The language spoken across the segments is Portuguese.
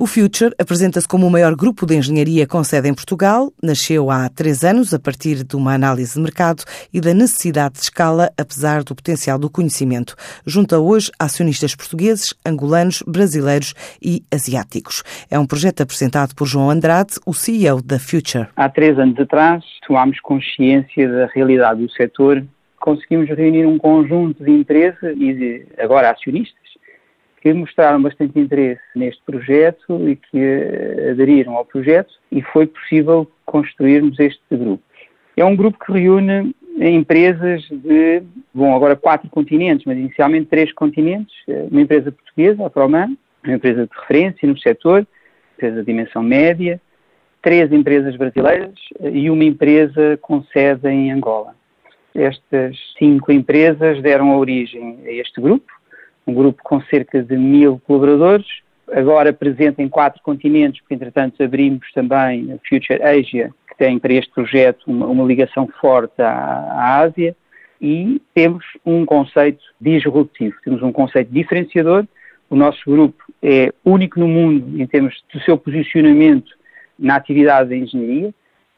O Future apresenta-se como o maior grupo de engenharia com sede em Portugal. Nasceu há três anos a partir de uma análise de mercado e da necessidade de escala, apesar do potencial do conhecimento. Junta hoje acionistas portugueses, angolanos, brasileiros e asiáticos. É um projeto apresentado por João Andrade, o CEO da Future. Há três anos atrás, tomámos consciência da realidade do setor. Conseguimos reunir um conjunto de empresas e de, agora acionistas que mostraram bastante interesse neste projeto e que eh, aderiram ao projeto e foi possível construirmos este grupo. É um grupo que reúne empresas de, bom, agora quatro continentes, mas inicialmente três continentes, eh, uma empresa portuguesa, a Proman, uma empresa de referência no setor, empresa de dimensão média, três empresas brasileiras eh, e uma empresa com sede em Angola. Estas cinco empresas deram origem a este grupo, um grupo com cerca de mil colaboradores, agora presente em quatro continentes, porque entretanto abrimos também a Future Asia, que tem para este projeto uma, uma ligação forte à, à, Ásia, e temos um conceito disruptivo, temos um conceito diferenciador. O nosso grupo é único no mundo em termos do seu posicionamento na atividade da engenharia.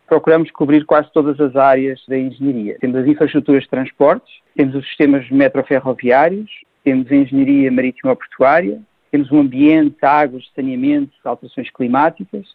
Procuramos cobrir quase todas as áreas da engenharia. Temos as infraestruturas de transportes, temos os sistemas metroferroviários, temos engenharia marítima portuária, temos o ambiente, águas, saneamento, alterações climáticas,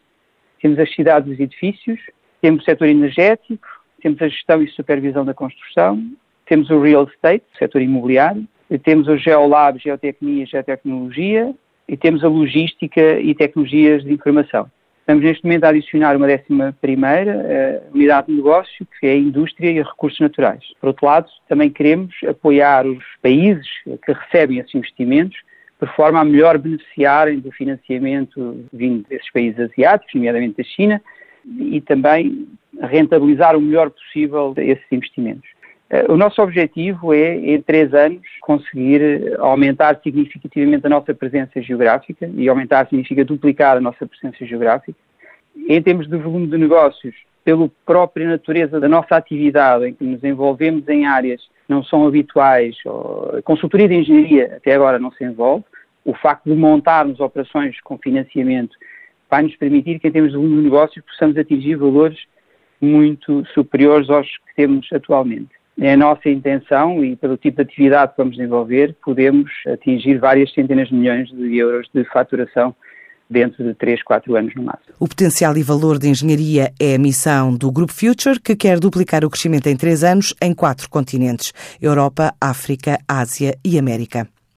temos as cidades e os edifícios, temos o setor energético, temos a gestão e supervisão da construção, temos o real estate, o setor imobiliário, temos o geolab, geotecnia geotecnologia, e temos a logística e tecnologias de informação. Estamos neste momento a adicionar uma décima primeira uh, unidade de negócio, que é a indústria e recursos naturais. Por outro lado, também queremos apoiar os países que recebem esses investimentos por forma a melhor beneficiarem do financiamento vindo desses países asiáticos, nomeadamente da China, e também rentabilizar o melhor possível esses investimentos. Eh, o nosso objetivo é, em três anos, conseguir aumentar significativamente a nossa presença geográfica e aumentar significa duplicar a nossa presença geográfica. Em termos de volume de negócios, pela própria natureza da nossa atividade, em que nos envolvemos em áreas que não são habituais, a consultoria de engenharia até agora não se envolve, o facto de montarmos operações com financiamento vai nos permitir que, em termos de volume de negócios, possamos atingir valores muito superiores aos que temos atualmente. É a nossa intenção e pelo tipo de atividade que vamos desenvolver, podemos atingir várias centenas de milhões de euros de faturação dentro de 3, 4 anos no máximo. O potencial e valor de engenharia é a missão do Grupo Future, que quer duplicar o crescimento em 3 anos em quatro continentes: Europa, África, Ásia e América.